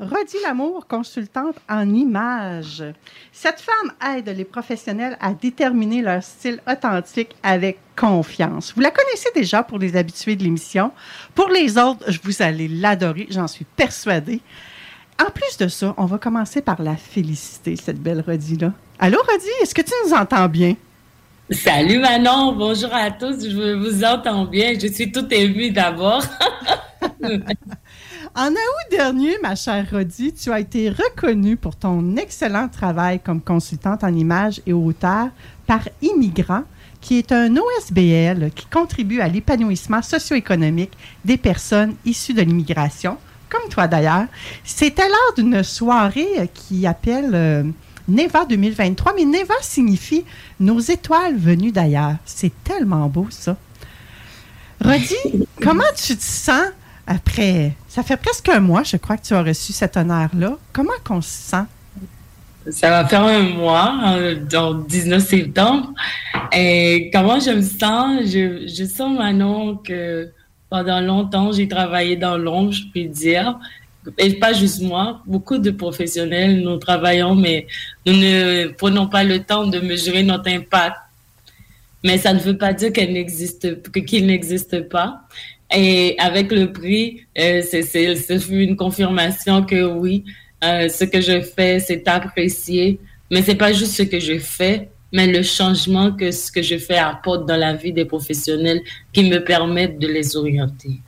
Rodi Lamour, consultante en images. Cette femme aide les professionnels à déterminer leur style authentique avec confiance. Vous la connaissez déjà pour les habitués de l'émission. Pour les autres, vous allez l'adorer, j'en suis persuadée. En plus de ça, on va commencer par la féliciter, cette belle Rodi-là. Allô, Rodi, est-ce que tu nous entends bien? Salut Manon, bonjour à tous, je vous entends bien, je suis tout émue d'abord. En août dernier, ma chère Rodi, tu as été reconnue pour ton excellent travail comme consultante en images et auteur par Immigrants, qui est un OSBL qui contribue à l'épanouissement socio-économique des personnes issues de l'immigration, comme toi d'ailleurs. C'était lors d'une soirée qui appelle euh, Neva 2023, mais Neva signifie nos étoiles venues d'ailleurs. C'est tellement beau ça. Rodi, comment tu te sens après, ça fait presque un mois, je crois, que tu as reçu cet honneur-là. Comment qu'on se sent? Ça va faire un mois, euh, donc 19 septembre. Et comment je me sens? Je, sens maintenant que pendant longtemps, j'ai travaillé dans l'ombre, je peux dire. Et pas juste moi, beaucoup de professionnels, nous travaillons, mais nous ne prenons pas le temps de mesurer notre impact. Mais ça ne veut pas dire qu'il n'existe pas. Et avec le prix, euh, c'est une confirmation que oui, euh, ce que je fais, c'est apprécié. Mais c'est pas juste ce que je fais, mais le changement que ce que je fais apporte dans la vie des professionnels qui me permettent de les orienter.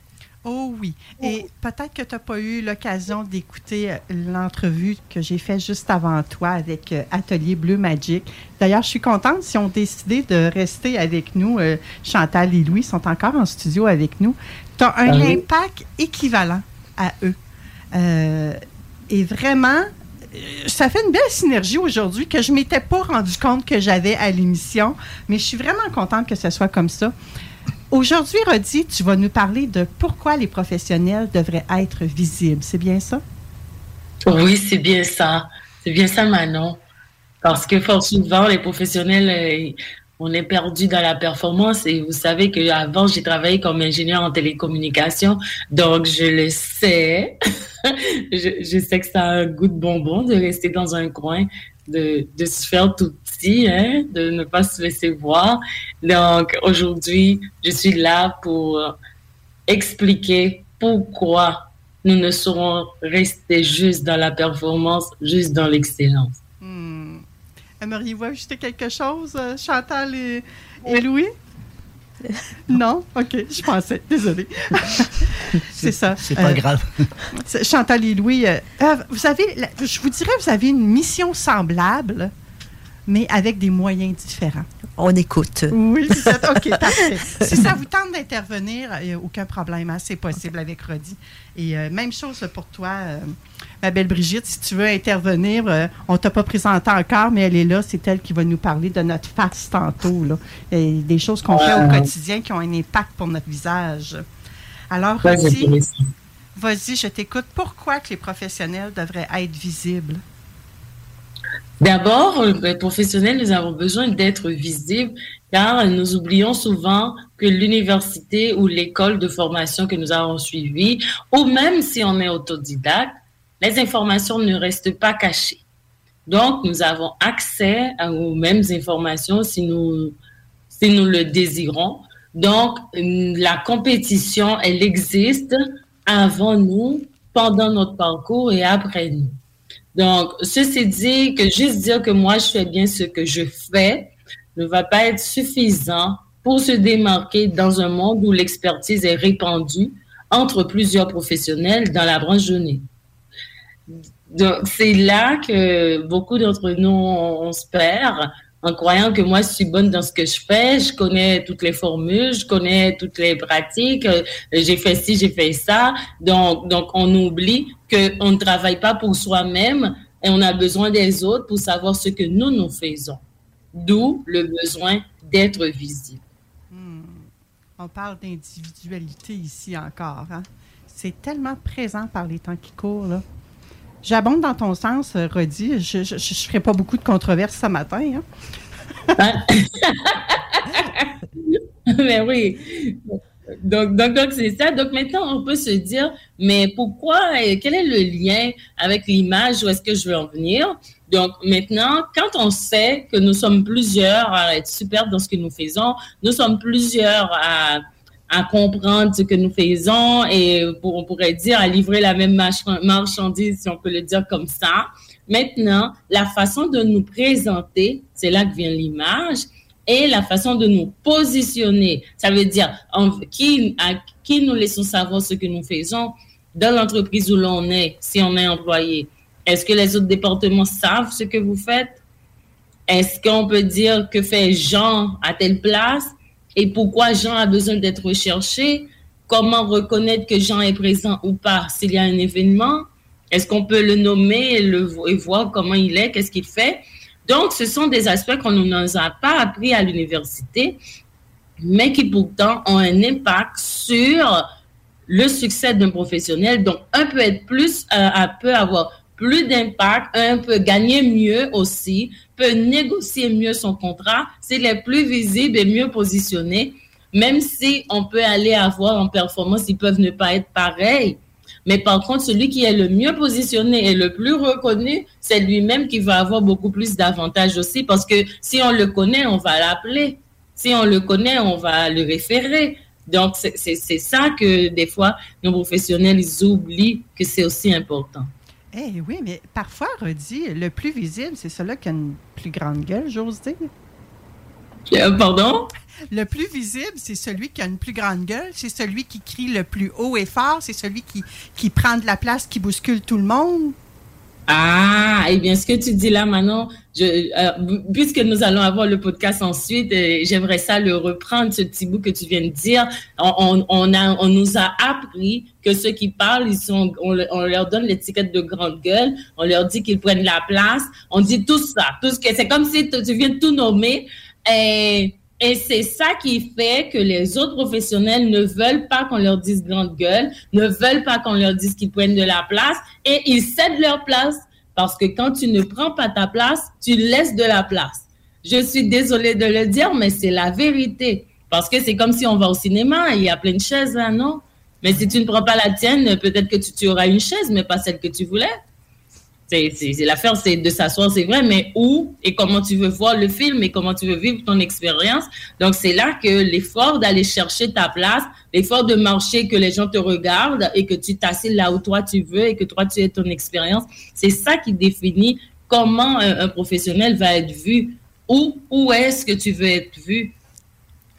Oh oui. Et peut-être que tu n'as pas eu l'occasion d'écouter euh, l'entrevue que j'ai faite juste avant toi avec euh, Atelier Bleu Magic. D'ailleurs, je suis contente si ont décidé de rester avec nous. Euh, Chantal et Louis sont encore en studio avec nous. Tu as un impact équivalent à eux. et vraiment, ça fait une belle synergie aujourd'hui que je ne m'étais pas rendu compte que j'avais à l'émission, mais je suis vraiment contente que ce soit comme ça. Aujourd'hui, Rodi, tu vas nous parler de pourquoi les professionnels devraient être visibles. C'est bien ça? Oui, c'est bien ça. C'est bien ça, Manon. Parce que fort souvent, les professionnels, euh, on est perdu dans la performance. Et vous savez qu'avant, j'ai travaillé comme ingénieur en télécommunication. Donc, je le sais. je, sais que ça a un goût de bonbon de rester dans un coin de, se faire tout petit, hein, de ne pas se laisser voir. Donc aujourd'hui, je suis là pour expliquer pourquoi nous ne serons restés juste dans la performance, juste dans l'excellence. Hmm. Aimeriez-vous ajouter quelque chose, euh, Chantal et Louis? Non? OK, je pensais. Désolée. c'est ça. C'est pas euh, grave. Chantal et Louis, euh, euh, vous savez, je vous dirais, vous avez une mission semblable, mais avec des moyens différents. On écoute. Oui, c'est OK, parfait. si ça vous tente d'intervenir, il n'y a aucun problème. Hein, c'est possible avec Rodi. Et même chose pour toi ma belle Brigitte, si tu veux intervenir, euh, on ne t'a pas présenté encore, mais elle est là. C'est elle qui va nous parler de notre face tantôt. Là. Et des choses qu'on fait au quotidien qui ont un impact pour notre visage. Alors, vas-y, vas-y, je t'écoute. Pourquoi que les professionnels devraient être visibles? D'abord, les professionnels, nous avons besoin d'être visibles car nous oublions souvent que l'université ou l'école de formation que nous avons suivie, ou même si on est autodidacte, les informations ne restent pas cachées. Donc, nous avons accès aux mêmes informations si nous, si nous le désirons. Donc, la compétition, elle existe avant nous, pendant notre parcours et après nous. Donc, ceci dit, que juste dire que moi, je fais bien ce que je fais ne va pas être suffisant pour se démarquer dans un monde où l'expertise est répandue entre plusieurs professionnels dans la branche donnée. Donc, c'est là que beaucoup d'entre nous, on, se perd en croyant que moi, je suis bonne dans ce que je fais, je connais toutes les formules, je connais toutes les pratiques, euh, j'ai fait ci, j'ai fait ça. Donc, donc on oublie qu'on ne travaille pas pour soi-même et on a besoin des autres pour savoir ce que nous, nous faisons. D'où le besoin d'être visible. Hmm. On parle d'individualité ici encore. Hein? C'est tellement présent par les temps qui courent. Là. J'abonde dans ton sens, euh, Rodi. Je ne ferai pas beaucoup de controverses ce matin. Hein? mais oui. Donc, donc, donc c'est ça. Donc maintenant, on peut se dire, mais pourquoi, quel est le lien avec l'image, où est-ce que je veux en venir? Donc maintenant, quand on sait que nous sommes plusieurs à être super dans ce que nous faisons, nous sommes plusieurs à à comprendre ce que nous faisons et on pourrait dire à livrer la même marchandise, si on peut le dire comme ça. Maintenant, la façon de nous présenter, c'est là que vient l'image, et la façon de nous positionner. Ça veut dire à qui nous laissons savoir ce que nous faisons dans l'entreprise où l'on est, si on est employé. Est-ce que les autres départements savent ce que vous faites? Est-ce qu'on peut dire que fait Jean à telle place? Et pourquoi Jean a besoin d'être recherché, comment reconnaître que Jean est présent ou pas? S'il y a un événement, est-ce qu'on peut le nommer et, voir comment il est, qu'est-ce qu'il fait? Donc, ce sont des aspects qu'on ne a pas appris à l'université, mais qui pourtant ont un impact sur le succès d'un professionnel. Donc, un peut être plus, euh, peut avoir plus d'impact, un peut gagner mieux aussi, peut négocier mieux son contrat s'il est plus visible et mieux positionné, même si on peut aller avoir en performance, ils peuvent ne pas être pareils. Mais par contre, celui qui est le mieux positionné et le plus reconnu, c'est lui-même qui va avoir beaucoup plus d'avantages aussi parce que si on le connaît, on va l'appeler. Si on le connaît, on va le référer. Donc, c'est ça que des fois, nos professionnels, ils oublient que c'est aussi important. Eh oui, mais parfois, Rodi, le plus visible, c'est celui qui a une plus grande gueule, j'ose dire. Euh, pardon? Le plus visible, c'est celui qui a une plus grande gueule, c'est celui qui crie le plus haut et fort, c'est celui qui, qui prend de la place, qui bouscule tout le monde. Ah, eh bien, ce que tu dis là, Manon, je, euh, puisque nous allons avoir le podcast ensuite, euh, j'aimerais ça le reprendre, ce petit bout que tu viens de dire. On, on, a, on nous a appris que ceux qui parlent, ils sont, on, leur donne l'étiquette de grande gueule, on leur dit qu'ils prennent la place, on dit tout ça, tout ce que c'est comme si tu viens tout nommer. Et, et c'est ça qui fait que les autres professionnels ne veulent pas qu'on leur dise grande gueule, ne veulent pas qu'on leur dise qu'ils prennent de la place et ils cèdent leur place parce que quand tu ne prends pas ta place, tu laisses de la place. Je suis désolée de le dire, mais c'est la vérité. Parce que c'est comme si on va au cinéma, il y a plein de chaises non? Mais si tu ne prends pas la tienne, peut-être que tu, tu auras une chaise, mais pas celle que tu voulais. C'est l'affaire, c'est de s'asseoir, c'est vrai, mais où et comment tu veux voir le film et comment tu veux vivre ton expérience. Donc c'est là que l'effort d'aller chercher ta place, l'effort de marcher, que les gens te regardent et que tu t'assieds là où toi tu veux et que toi tu aies ton expérience, c'est ça qui définit comment un, professionnel va être vu. Où, où est-ce que tu veux être vu?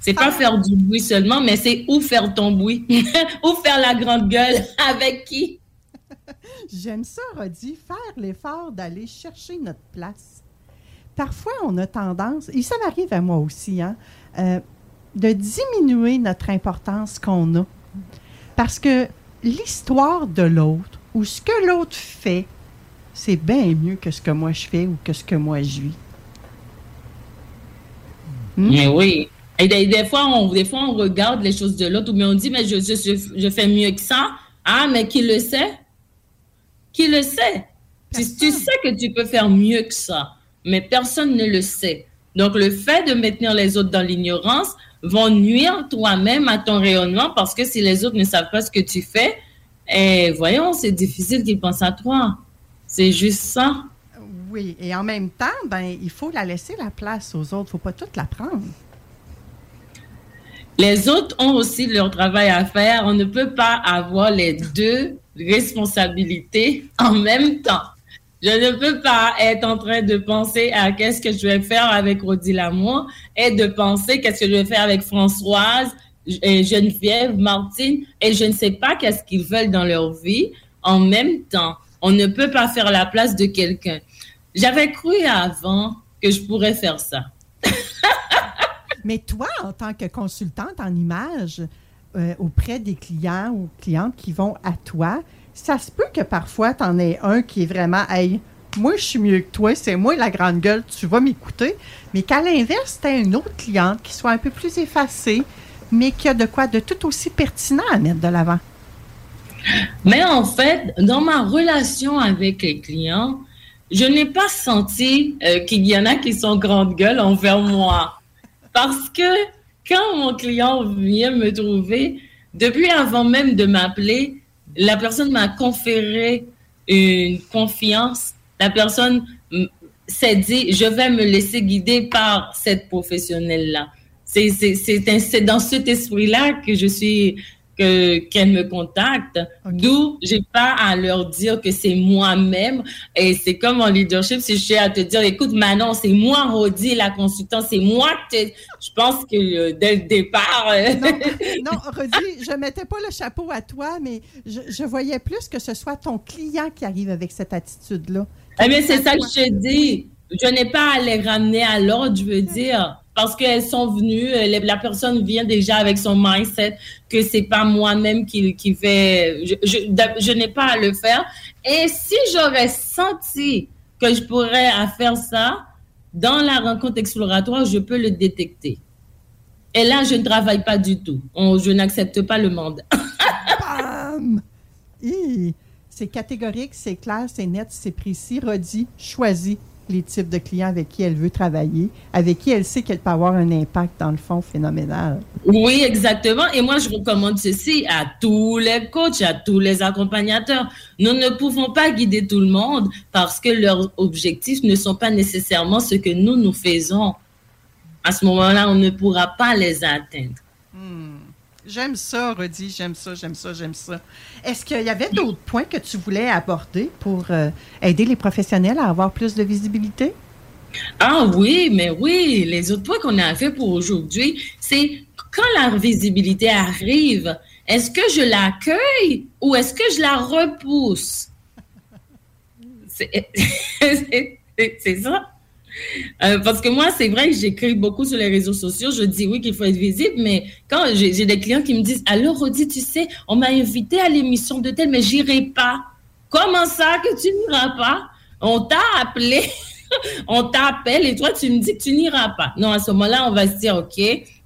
C'est pas ah. faire du bruit seulement, mais c'est où faire ton bruit, où faire la grande gueule, avec qui. J'aime ça, Rodi, faire l'effort d'aller chercher notre place. Parfois, on a tendance, et ça m'arrive à moi aussi, hein, euh, de diminuer notre importance qu'on a. Parce que l'histoire de l'autre ou ce que l'autre fait, c'est bien mieux que ce que moi je fais ou que ce que moi je vis. Hmm? Mais oui. Et des, fois, on, regarde les choses de l'autre, mais on dit, mais je fais mieux que ça. Ah, mais qui le sait? Qui le sait. Tu, sais que tu peux faire mieux que ça, mais personne ne le sait. Donc, le fait de maintenir les autres dans l'ignorance vont nuire toi-même à ton rayonnement parce que si les autres ne savent pas ce que tu fais, eh, voyons, c'est difficile qu'ils pensent à toi. C'est juste ça. Oui, et en même temps, ben, il faut la laisser la place aux autres. Il ne faut pas toute la prendre. Les autres ont aussi leur travail à faire. On ne peut pas avoir les deux responsabilités en même temps. Je ne peux pas être en train de penser à qu'est-ce que je vais faire avec Rodi Lamour et de penser qu'est-ce que je vais faire avec Françoise, et Geneviève, Martine, et je ne sais pas qu'est-ce qu'ils veulent dans leur vie en même temps. On ne peut pas faire la place de quelqu'un. J'avais cru avant que je pourrais faire ça. Mais toi, en tant que consultante en images euh, auprès des clients ou clientes qui vont à toi, ça se peut que parfois, tu en aies un qui est vraiment, hey, moi, je suis mieux que toi, c'est moi la grande gueule, tu vas m'écouter. Mais qu'à l'inverse, tu as une autre cliente qui soit un peu plus effacée, mais qui a de quoi de tout aussi pertinent à mettre de l'avant. Mais en fait, dans ma relation avec les clients, je n'ai pas senti euh, qu'il y en a qui sont grande gueule envers moi. Parce que quand mon client vient me trouver, depuis avant même de m'appeler, la personne m'a conféré une confiance. La personne s'est dit, je vais me laisser guider par cette professionnelle-là. C'est dans cet esprit-là que je suis que qu'elles me contactent. D'où j'ai pas à leur dire que c'est moi-même. Et c'est comme en leadership, si je suis à te dire, écoute, Manon, c'est moi, Rodi, la consultante, c'est moi que je pense que euh, dès le départ. Euh, non, non, Rodi, je mettais pas le chapeau à toi, mais je, je, voyais plus que ce soit ton client qui arrive avec cette attitude-là. Eh bien, c'est ça que je te dis. Je n'ai pas à les ramener à l'ordre, je veux dire parce qu'elles sont venues, euh, la personne vient déjà avec son mindset que c'est pas moi-même qui, qui fait, je, n'ai pas à le faire. Et si j'aurais senti que je pourrais faire ça, dans la rencontre exploratoire, je peux le détecter. Et là, je ne travaille pas du tout. je n'accepte pas le mandat. Bam! C'est catégorique, c'est clair, c'est net, c'est précis. Redit, choisi les types de clients avec qui elle veut travailler, avec qui elle sait qu'elle peut avoir un impact dans le fond phénoménal. Oui, exactement. Et moi, je recommande ceci à tous les coachs, à tous les accompagnateurs. Nous ne pouvons pas guider tout le monde parce que leurs objectifs ne sont pas nécessairement ce que nous, nous faisons. À ce moment-là, on ne pourra pas les atteindre. Hmm. J'aime ça, Rudy, j'aime ça, j'aime ça, j'aime ça. Est-ce qu'il y avait d'autres points que tu voulais aborder pour euh, aider les professionnels à avoir plus de visibilité? Ah oui, mais oui, les autres points qu'on a fait pour aujourd'hui, c'est quand la visibilité arrive, est-ce que je l'accueille ou est-ce que je la repousse? C'est ça. Euh, parce que moi, c'est vrai que j'écris beaucoup sur les réseaux sociaux. Je dis oui qu'il faut être visible, mais quand j'ai des clients qui me disent Alors, Rodi, tu sais, on m'a invité à l'émission de tel, mais j'irai pas. Comment ça que tu n'iras pas? On t'a appelé, on t'appelle et toi, tu me dis que tu n'iras pas. Non, à ce moment-là, on va se dire Ok,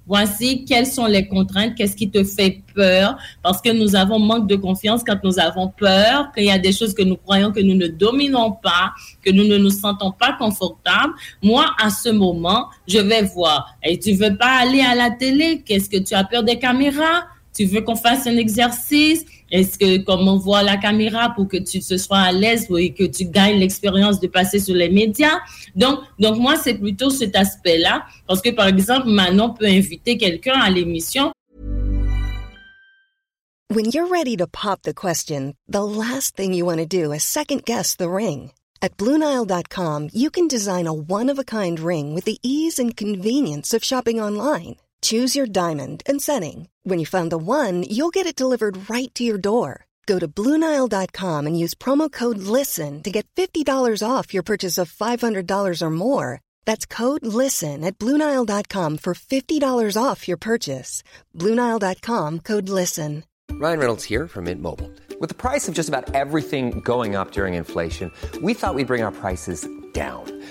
voici quelles sont les contraintes, qu'est-ce qui te fait peur, parce que nous avons manque de confiance quand nous avons peur, qu'il y a des choses que nous croyons que nous ne dominons pas, que nous ne nous sentons pas confortables. Moi, à ce moment, je vais voir. Et tu veux pas aller à la télé? Qu'est-ce que tu as peur des caméras? Tu veux qu'on fasse un exercice? Est-ce que, comme on voit la caméra pour que tu te sois à l'aise et que tu gagnes l'expérience de passer sur les médias? Donc, donc moi, c'est plutôt cet aspect-là. Parce que, par exemple, Manon peut inviter quelqu'un à l'émission. When you're ready to pop the question, the last thing you want to do is second guess the ring. At BlueNile.com, you can design a one-of-a-kind ring with the ease and convenience of shopping online. Choose your diamond and setting. When you find the one, you'll get it delivered right to your door. Go to Bluenile.com and use promo code LISTEN to get $50 off your purchase of $500 or more. That's code LISTEN at Bluenile.com for $50 off your purchase. Bluenile.com code LISTEN. Ryan Reynolds here from Mint Mobile. With the price of just about everything going up during inflation, we thought we'd bring our prices down.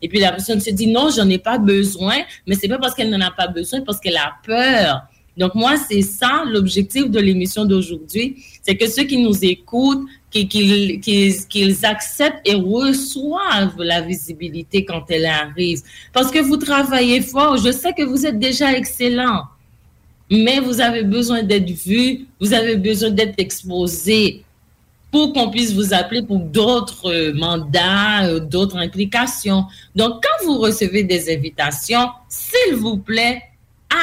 Et puis la personne se dit non, j'en ai pas besoin, mais c'est pas parce qu'elle n'en a pas besoin parce qu'elle a peur. Donc moi, c'est ça l'objectif de l'émission d'aujourd'hui, c'est que ceux qui nous écoutent, qu'ils acceptent et reçoivent la visibilité quand elle arrive. Parce que vous travaillez fort, je sais que vous êtes déjà excellent, mais vous avez besoin d'être vu, vous avez besoin d'être exposé pour qu'on puisse vous appeler pour d'autres mandats, euh, d'autres implications. Donc, quand vous recevez des invitations, s'il vous plaît,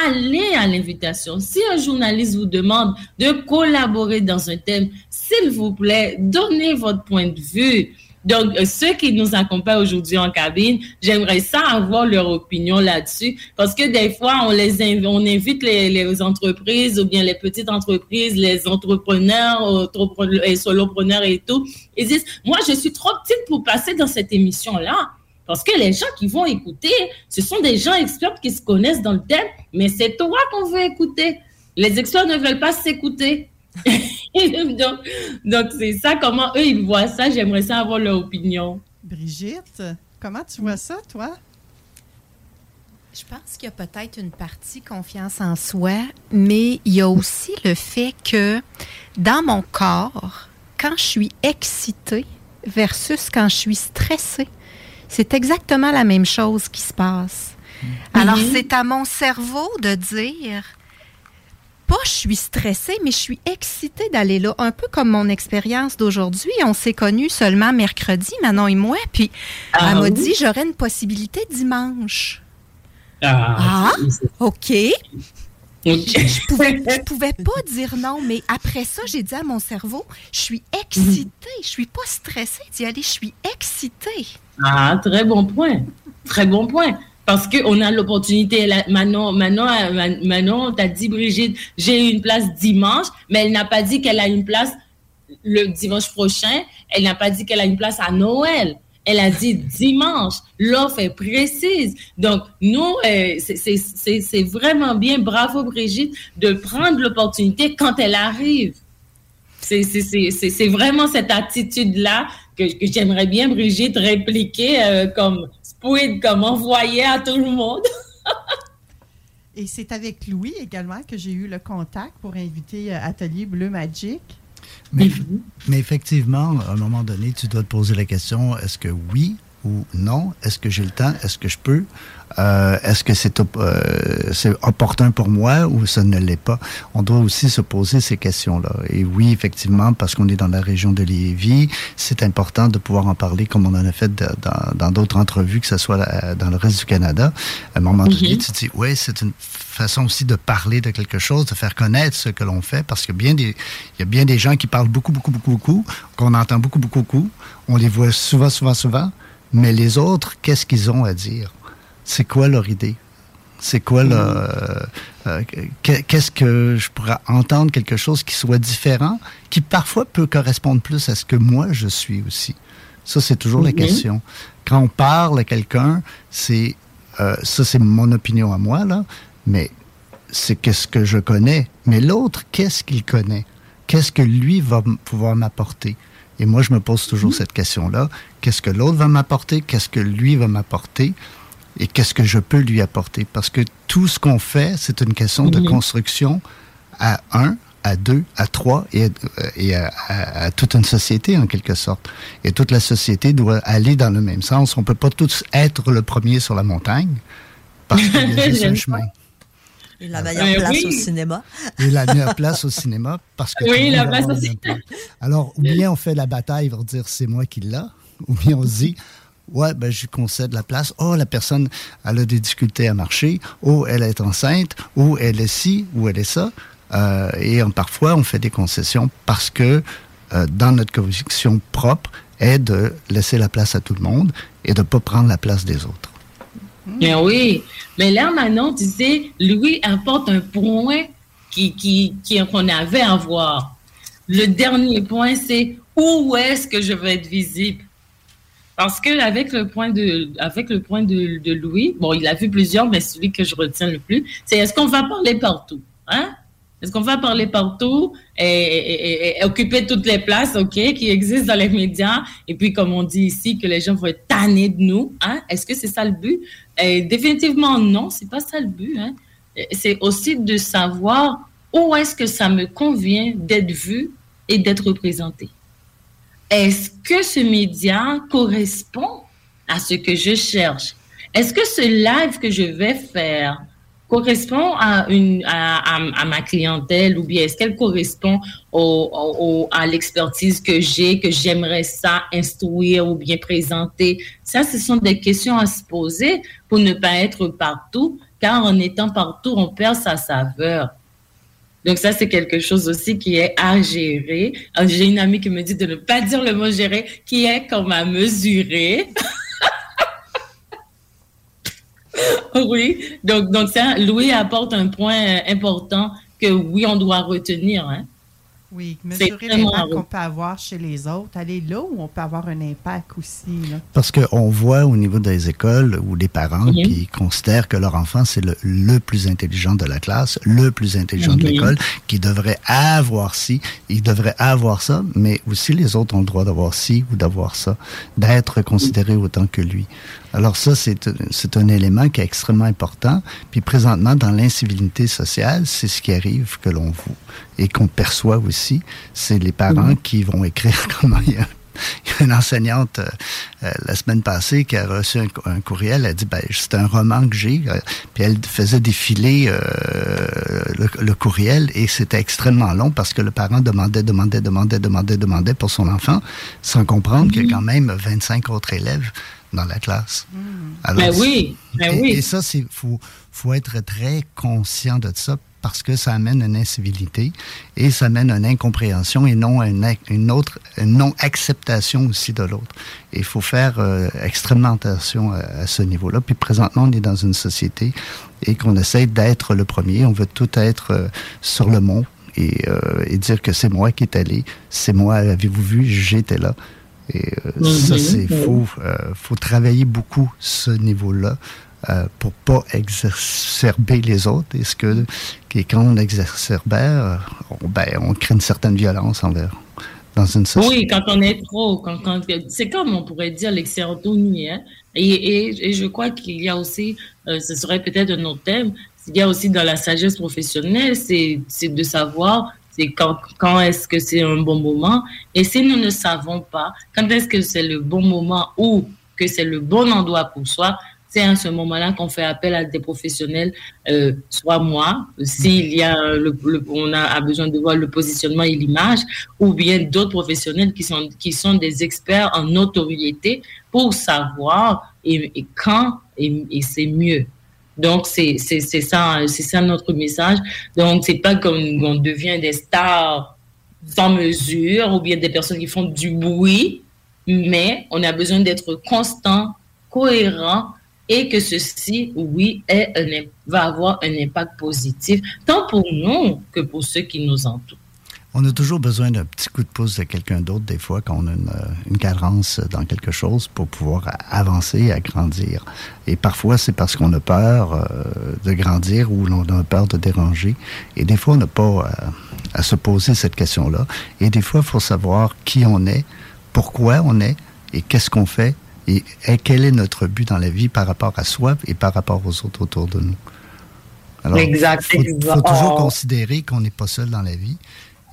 allez à l'invitation. Si un journaliste vous demande de collaborer dans un thème, s'il vous plaît, donnez votre point de vue. Donc, euh, ceux qui nous accompagnent aujourd'hui en cabine, j'aimerais ça avoir leur opinion là-dessus, parce que des fois, on les on invite les, entreprises ou bien les petites entreprises, les entrepreneurs, et solopreneurs et tout. Ils disent, moi, je suis trop petite pour passer dans cette émission-là. Parce que les gens qui vont écouter, ce sont des gens experts qui se connaissent dans le thème, mais c'est toi qu'on veut écouter. Les experts ne veulent pas s'écouter. donc, c'est ça, comment eux, ils voient ça? J'aimerais ça avoir leur opinion. Brigitte, comment tu vois ça, toi? Je pense qu'il y a peut-être une partie confiance en soi, mais il y a aussi le fait que dans mon corps, quand je suis excitée versus quand je suis stressée, c'est exactement la même chose qui se passe. Alors, mhm. c'est à mon cerveau de dire, pas je suis stressée, mais je suis excitée d'aller là. Un peu comme mon expérience d'aujourd'hui. On s'est connus seulement mercredi, Manon et moi, puis ah elle m'a dit, j'aurais une possibilité dimanche. Ah, ah OK. Je pouvais, pouvais pas dire non, mais après ça, j'ai dit à mon cerveau, je suis excitée, je suis pas stressée d'y aller, je suis excitée. Ah, très bon point. Très bon point. Parce qu'on a l'opportunité. Manon, Manon, Manon t'as dit, Brigitte, j'ai une place dimanche, mais elle n'a pas dit qu'elle a une place le dimanche prochain. Elle n'a pas dit qu'elle a une place à Noël. Elle a dit dimanche. L'offre est précise. Donc, nous, euh, c'est vraiment bien. Bravo, Brigitte, de prendre l'opportunité quand elle arrive. C'est vraiment cette attitude-là que, j'aimerais bien, Brigitte, répliquer euh, comme speed, comme envoyer à tout le monde. Et c'est avec Louis également que j'ai eu le contact pour inviter euh, Atelier Bleu Magic. Mais, mais, effectivement, à un moment donné, tu dois te poser la question est-ce que oui ou non? Est-ce que j'ai le temps? Est-ce que je peux? Euh, Est-ce que c'est euh, opportun pour moi ou ça ne l'est pas? On doit aussi se poser ces questions-là. Et oui, effectivement, parce qu'on est dans la région de Lévis, c'est important de pouvoir en parler comme on en a fait dans d'autres entrevues, que ce soit dans le reste du Canada. À un moment donné, mhm. tu te dis, oui, c'est une façon aussi de parler de quelque chose, de faire connaître ce que l'on fait, parce qu'il y a bien des gens qui parlent beaucoup, beaucoup, beaucoup, beaucoup, qu'on entend beaucoup, beaucoup, beaucoup. On les voit souvent, souvent, souvent. Mais les autres, qu'est-ce qu'ils ont à dire? c'est quoi leur idée? C'est quoi le. Euh, euh, qu'est-ce que je pourrais entendre quelque chose qui soit différent, qui parfois peut correspondre plus à ce que moi je suis aussi? Ça, c'est toujours la question. Quand on parle à quelqu'un, c'est. Euh, ça, c'est mon opinion à moi, là, mais c'est qu'est-ce que je connais. Mais l'autre, qu'est-ce qu'il connaît? Qu'est-ce que lui va pouvoir m'apporter? Et moi, je me pose toujours cette question-là. Qu'est-ce que l'autre va m'apporter? Qu'est-ce que lui va m'apporter? et qu'est-ce que je peux lui apporter? Parce que tout ce qu'on fait, c'est une question de construction à un, à deux, à trois et, et à, toute une société en quelque sorte. Et toute la société doit aller dans le même sens. On ne peut pas tous être le premier sur la montagne parce qu'il y a juste un chemin. Et la meilleure place au cinéma. Et la meilleure place au cinéma parce que. Oui, la place au cinéma. Alors, ou bien on fait la bataille pour dire c'est moi qui l'a, ou bien on se dit Ouais, ben, je lui concède la place. Oh, la personne, elle a des difficultés à marcher. Oh, elle est enceinte. Ou elle est ci, ou elle est ça. Euh, et parfois, on fait des concessions parce que euh, dans notre conviction propre est de laisser la place à tout le monde et de ne pas prendre la place des autres. Bien oui. Mais là, Manon, tu sais, Louis apporte un point qu'on qui, qui, avait à voir. Le dernier point, c'est où est-ce que je vais être visible? Parce que avec le point de, avec le point de, de, Louis, bon, il a vu plusieurs, mais celui que je retiens le plus, c'est est-ce qu'on va parler partout, hein? Est-ce qu'on va parler partout et, occuper toutes les places, OK, qui existent dans les médias? Et puis, comme on dit ici, que les gens vont être tannés de nous, hein? Est-ce que c'est ça le but? Définitivement, non, c'est pas ça le but, hein? c'est aussi de savoir où est-ce que ça me convient d'être vu et d'être représenté. Est-ce que ce média correspond à ce que je cherche? Est-ce que ce live que je vais faire correspond à, une, à, ma clientèle ou bien est-ce qu'elle correspond au, à l'expertise que j'ai, que j'aimerais ça instruire ou bien présenter? Ça, ce sont des questions à se poser pour ne pas être partout, car en étant partout, on perd sa saveur. Donc ça, c'est quelque chose aussi qui est à gérer. J'ai une amie qui me dit de ne pas dire le mot gérer, qui est comme à mesurer. oui, donc, donc ça, Louis apporte un point important que oui, on doit retenir. Hein. Oui, mesurer l'impact qu'on peut avoir chez les autres, aller là où on peut avoir un impact aussi. Parce qu'on voit au niveau des écoles ou des parents qui considèrent que leur enfant, c'est le, le, plus intelligent de la classe, le plus intelligent de l'école, qui devrait avoir ci, il devrait avoir ça, mais aussi les autres ont le droit d'avoir ci ou d'avoir ça, d'être considérés autant que lui. Alors ça, c'est un élément qui est extrêmement important. Puis présentement, dans l'incivilité sociale, c'est ce qui arrive que l'on voit et qu'on perçoit aussi. C'est les parents mhm. qui vont écrire comment il y a une enseignante euh, euh, la semaine passée qui a reçu un, courriel. Elle a dit ben, c'est un roman que j'ai. Euh, puis elle faisait défiler le, courriel et c'était extrêmement long parce que le parent demandait, demandait, demandait, demandait, demandait pour son enfant sans comprendre qu'il y a mhm. quand même 25 autres élèves dans la classe. Mais ben oui, ben oui. Et, ça, il faut, faut être très conscient de ça parce que ça amène une incivilité et ça amène une incompréhension et non une, une autre non-acceptation aussi de l'autre. Il faut faire euh, extrêmement attention à, ce niveau-là. Puis présentement, on est dans une société et qu'on essaie d'être le premier. On veut tout être euh, sur le mont et, euh, et dire que c'est moi qui est allé, c'est moi, avez-vous vu, j'étais là. Et euh, ça, c'est faut, euh, faut travailler beaucoup ce niveau-là euh, pour pas exacerber les autres. Et ce que, quand on exacerbe, euh, on, ben, on crée une certaine violence envers dans une société. Oui, quand on est trop, quand, quand c'est comme on pourrait dire l'exertonie. Hein? Et, et, et, je crois qu'il y a aussi, ce serait peut-être un autre thème, il y a aussi dans la sagesse professionnelle, c'est de savoir c'est quand, quand est-ce que c'est un bon moment. Et si nous ne savons pas quand est-ce que c'est le bon moment ou que c'est le bon endroit pour soi, c'est à ce moment-là qu'on fait appel à des professionnels, euh, soit moi, s'il y a le, on a, besoin de voir le positionnement et l'image, ou bien d'autres professionnels qui sont, qui sont des experts en notoriété pour savoir et, quand et c'est mieux. Donc, c'est ça, c'est ça notre message. Donc, c'est pas comme on devient des stars sans mesure ou bien des personnes qui font du bruit, mais on a besoin d'être constant, cohérent et que ceci, oui, va avoir un impact positif, tant pour nous que pour ceux qui nous entourent. On a toujours besoin d'un petit coup de pouce de quelqu'un d'autre, des fois, quand on a une, euh, carence dans quelque chose pour pouvoir avancer et grandir. Et parfois, c'est parce qu'on a peur euh, de grandir ou on a peur de déranger. Et des fois, on n'a pas euh, à se poser cette question-là. Et des fois, il faut savoir qui on est, pourquoi on est et qu'est-ce qu'on fait et, quel est notre but dans la vie par rapport à soi et par rapport aux autres autour de nous? Alors, il faut, toujours considérer qu'on n'est pas seul dans la vie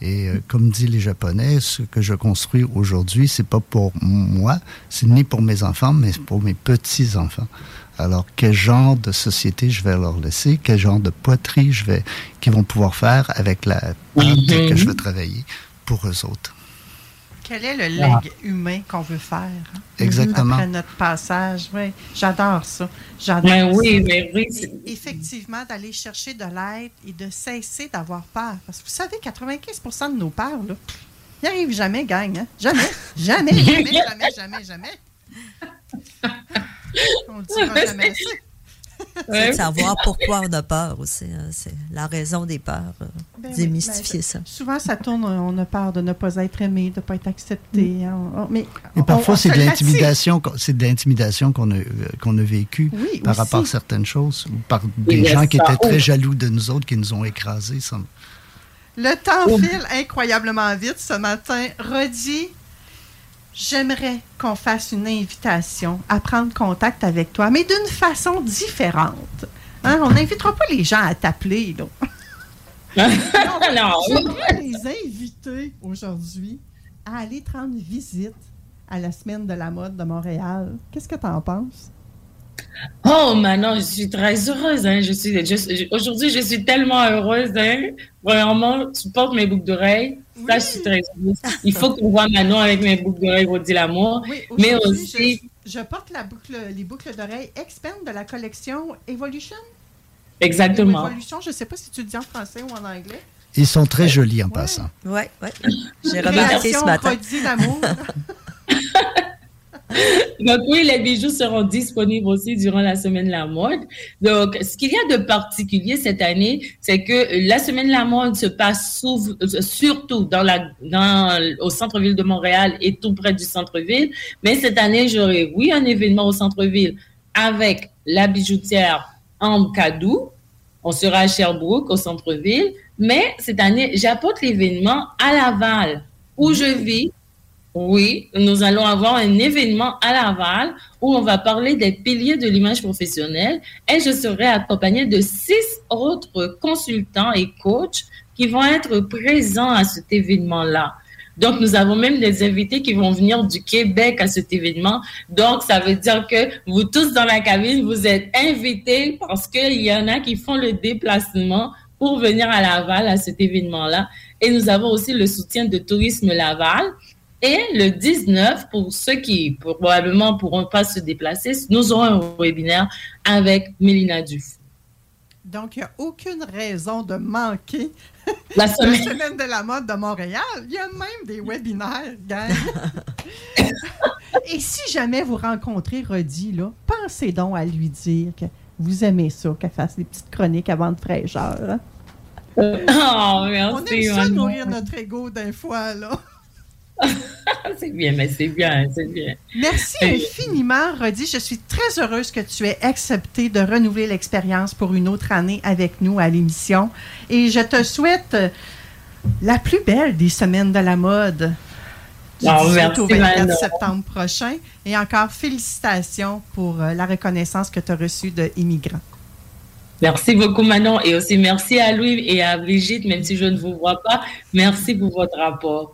et euh, comme disent les Japonais, ce que je construis aujourd'hui, c'est pas pour moi, c'est ni pour mes enfants, mais pour mes petits enfants. Alors, quel genre de société je vais leur laisser, quel genre de poterie je vais, qu'ils vont pouvoir faire avec la table que je vais travailler pour eux autres? Quel est le leg humain qu'on veut faire? Hein? Exactement. Après notre passage. Oui, j'adore ça. J'adore ben oui, mais oui. Effectivement, d'aller chercher de l'aide et de cesser d'avoir peur. Parce que vous savez, 95% de nos peurs, là, ils n'arrivent jamais, gang. Hein? Jamais. Jamais, jamais, jamais, jamais, jamais. On ne dira jamais ça. C'est de savoir pourquoi on a peur aussi. Hein. C'est la raison des peurs. Euh, ben démystifier ben, ça. Souvent, ça tourne, on a peur de ne pas être aimé, de ne pas être accepté. Mm. Hein. mais parfois, c'est de l'intimidation, c'est de l'intimidation qu'on a, qu'on a vécu par rapport à certaines choses, ou par des gens qui étaient très jaloux de nous autres, qui nous ont écrasés. Le temps file incroyablement vite ce matin. Redis j'aimerais qu'on fasse une invitation à prendre contact avec toi, mais d'une façon différente. Hein, on n'invitera pas les gens à t'appeler, là. non, J'aimerais les inviter aujourd'hui à aller te rendre visite à la semaine de la mode de Montréal. Qu'est-ce que tu en penses? Oh, maintenant, je suis très heureuse. Hein. Je suis, aujourd'hui, je suis tellement heureuse. Hein. Vraiment, tu portes mes boucles d'oreilles. Ça, je suis très heureuse. Il faut qu'on voit Manon avec mes boucles d'oreilles Rodi L'amour. Oui, mais aussi. Je, porte la boucle, les boucles d'oreilles Expand de la collection Evolution. Exactement. Evolution, je ne sais pas si tu le dis en français ou en anglais. Ils sont très jolis en passant. Oui, oui. J'ai remarqué ce matin. Donc oui, les bijoux seront disponibles aussi durant la semaine de la mode. Donc, ce qu'il y a de particulier cette année, c'est que la semaine de la mode se passe surtout dans la, dans, au centre-ville de Montréal et tout près du centre-ville. Mais cette année, j'aurai, oui, un événement au centre-ville avec la bijoutière en Cadou. On sera à Sherbrooke, au centre-ville. Mais cette année, j'apporte l'événement à Laval, où je vis oui, nous allons avoir un événement à Laval où on va parler des piliers de l'image professionnelle et je serai accompagnée de six autres consultants et coachs qui vont être présents à cet événement-là. Donc, nous avons même des invités qui vont venir du Québec à cet événement. Donc, ça veut dire que vous tous dans la cabine, vous êtes invités parce qu'il y en a qui font le déplacement pour venir à Laval à cet événement-là. Et nous avons aussi le soutien de Tourisme Laval et le 19, pour ceux qui probablement pourront pas se déplacer, nous aurons un webinaire avec Mélina Duf. Donc, il n'y a aucune raison de manquer la semaine. de la mode de Montréal. Il y a même des webinaires, gang. Et si jamais vous rencontrez Rodi, là, pensez donc à lui dire que vous aimez ça, qu'elle fasse des petites chroniques avant de fraîcheur. Hein. Oh, merci. On aime ça nourrir notre ego d'un fois, là. c'est bien, mais c'est bien, c'est bien. Merci infiniment, Rodi. Je suis très heureuse que tu aies accepté de renouveler l'expérience pour une autre année avec nous à l'émission. Et je te souhaite la plus belle des semaines de la mode. Du au 24 septembre prochain. Et encore félicitations pour euh, la reconnaissance que tu as reçue de Immigrants. Merci beaucoup, Manon. Et aussi merci à Louis et à Brigitte, même si je ne vous vois pas. Merci pour votre rapport.